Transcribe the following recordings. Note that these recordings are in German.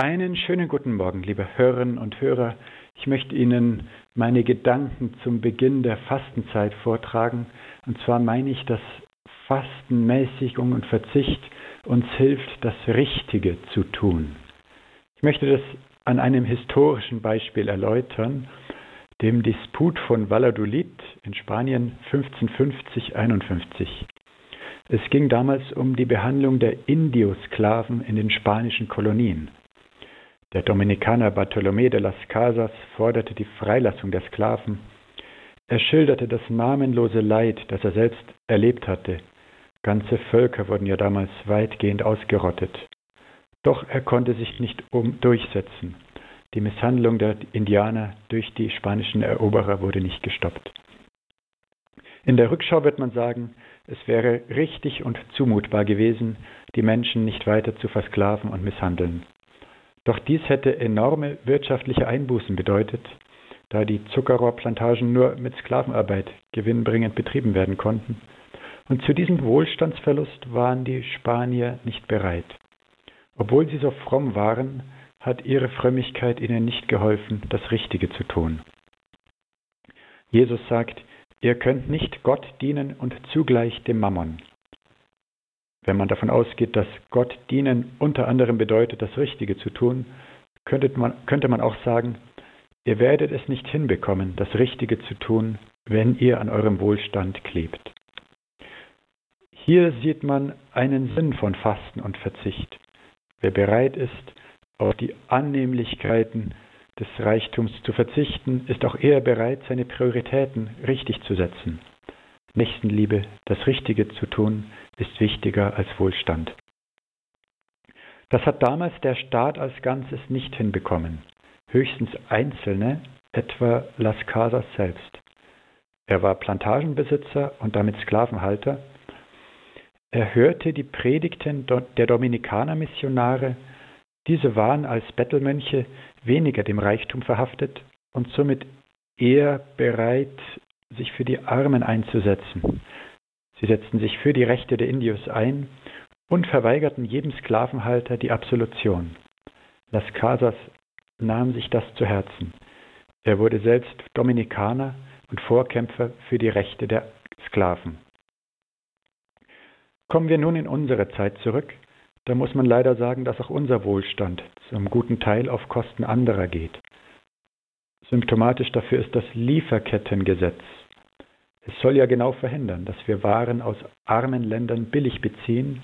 Einen schönen guten Morgen, liebe Hörerinnen und Hörer. Ich möchte Ihnen meine Gedanken zum Beginn der Fastenzeit vortragen. Und zwar meine ich, dass Fasten, Mäßigung und Verzicht uns hilft, das Richtige zu tun. Ich möchte das an einem historischen Beispiel erläutern, dem Disput von Valladolid in Spanien 1550-51. Es ging damals um die Behandlung der Indiosklaven in den spanischen Kolonien. Der Dominikaner Bartolomé de las Casas forderte die Freilassung der Sklaven. Er schilderte das namenlose Leid, das er selbst erlebt hatte. Ganze Völker wurden ja damals weitgehend ausgerottet. Doch er konnte sich nicht um durchsetzen. Die Misshandlung der Indianer durch die spanischen Eroberer wurde nicht gestoppt. In der Rückschau wird man sagen, es wäre richtig und zumutbar gewesen, die Menschen nicht weiter zu versklaven und misshandeln. Doch dies hätte enorme wirtschaftliche Einbußen bedeutet, da die Zuckerrohrplantagen nur mit Sklavenarbeit gewinnbringend betrieben werden konnten. Und zu diesem Wohlstandsverlust waren die Spanier nicht bereit. Obwohl sie so fromm waren, hat ihre Frömmigkeit ihnen nicht geholfen, das Richtige zu tun. Jesus sagt, ihr könnt nicht Gott dienen und zugleich dem Mammon. Wenn man davon ausgeht, dass Gott dienen unter anderem bedeutet, das Richtige zu tun, könnte man, könnte man auch sagen, ihr werdet es nicht hinbekommen, das Richtige zu tun, wenn ihr an eurem Wohlstand klebt. Hier sieht man einen Sinn von Fasten und Verzicht. Wer bereit ist, auf die Annehmlichkeiten des Reichtums zu verzichten, ist auch eher bereit, seine Prioritäten richtig zu setzen. Nächstenliebe, das Richtige zu tun, ist wichtiger als Wohlstand. Das hat damals der Staat als Ganzes nicht hinbekommen, höchstens Einzelne, etwa Las Casas selbst. Er war Plantagenbesitzer und damit Sklavenhalter. Er hörte die Predigten der Dominikanermissionare, diese waren als Bettelmönche weniger dem Reichtum verhaftet und somit eher bereit, sich für die Armen einzusetzen. Sie setzten sich für die Rechte der Indios ein und verweigerten jedem Sklavenhalter die Absolution. Las Casas nahm sich das zu Herzen. Er wurde selbst Dominikaner und Vorkämpfer für die Rechte der Sklaven. Kommen wir nun in unsere Zeit zurück, da muss man leider sagen, dass auch unser Wohlstand zum guten Teil auf Kosten anderer geht. Symptomatisch dafür ist das Lieferkettengesetz. Es soll ja genau verhindern, dass wir Waren aus armen Ländern billig beziehen,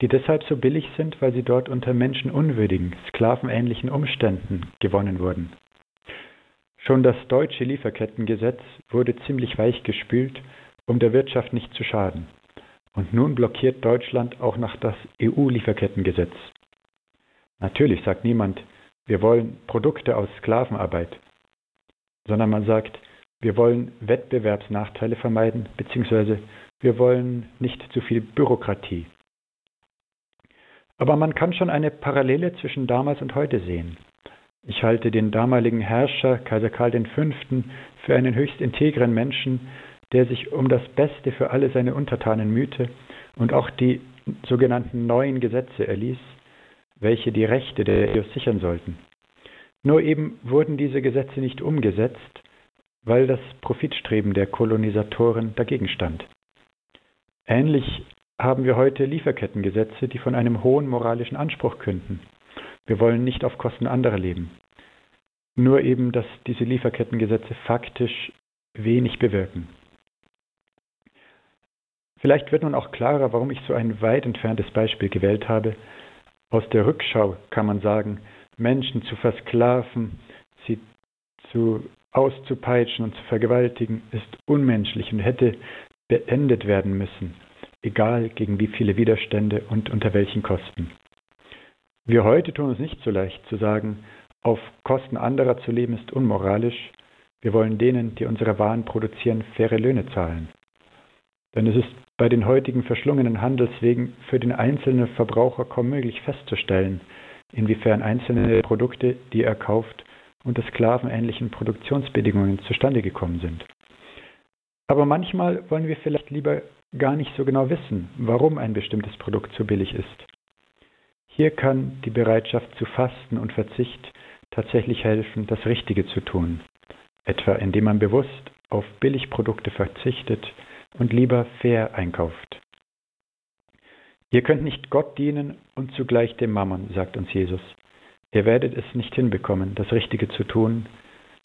die deshalb so billig sind, weil sie dort unter menschenunwürdigen, sklavenähnlichen Umständen gewonnen wurden. Schon das deutsche Lieferkettengesetz wurde ziemlich weichgespült, um der Wirtschaft nicht zu schaden. Und nun blockiert Deutschland auch noch das EU-Lieferkettengesetz. Natürlich sagt niemand, wir wollen Produkte aus Sklavenarbeit, sondern man sagt, wir wollen Wettbewerbsnachteile vermeiden, beziehungsweise wir wollen nicht zu viel Bürokratie. Aber man kann schon eine Parallele zwischen damals und heute sehen. Ich halte den damaligen Herrscher, Kaiser Karl V., für einen höchst integren Menschen, der sich um das Beste für alle seine Untertanen mühte und auch die sogenannten neuen Gesetze erließ, welche die Rechte der Eos sichern sollten. Nur eben wurden diese Gesetze nicht umgesetzt, weil das Profitstreben der Kolonisatoren dagegen stand. Ähnlich haben wir heute Lieferkettengesetze, die von einem hohen moralischen Anspruch künden. Wir wollen nicht auf Kosten anderer leben. Nur eben, dass diese Lieferkettengesetze faktisch wenig bewirken. Vielleicht wird nun auch klarer, warum ich so ein weit entferntes Beispiel gewählt habe. Aus der Rückschau kann man sagen, Menschen zu versklaven, sie zu auszupeitschen und zu vergewaltigen, ist unmenschlich und hätte beendet werden müssen, egal gegen wie viele Widerstände und unter welchen Kosten. Wir heute tun uns nicht so leicht zu sagen, auf Kosten anderer zu leben ist unmoralisch. Wir wollen denen, die unsere Waren produzieren, faire Löhne zahlen. Denn es ist bei den heutigen verschlungenen Handelswegen für den einzelnen Verbraucher kaum möglich festzustellen, inwiefern einzelne Produkte, die er kauft, unter sklavenähnlichen Produktionsbedingungen zustande gekommen sind. Aber manchmal wollen wir vielleicht lieber gar nicht so genau wissen, warum ein bestimmtes Produkt so billig ist. Hier kann die Bereitschaft zu Fasten und Verzicht tatsächlich helfen, das Richtige zu tun, etwa indem man bewusst auf Billigprodukte verzichtet und lieber fair einkauft. Ihr könnt nicht Gott dienen und zugleich dem Mammon, sagt uns Jesus. Ihr werdet es nicht hinbekommen, das Richtige zu tun,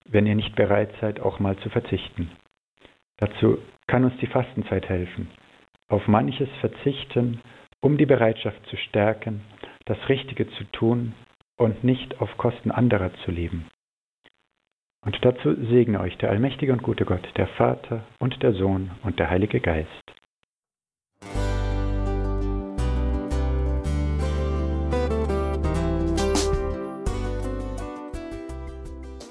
wenn ihr nicht bereit seid, auch mal zu verzichten. Dazu kann uns die Fastenzeit helfen. Auf manches verzichten, um die Bereitschaft zu stärken, das Richtige zu tun und nicht auf Kosten anderer zu leben. Und dazu segne euch der allmächtige und gute Gott, der Vater und der Sohn und der Heilige Geist.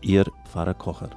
Ihr Pfarrer Kocher.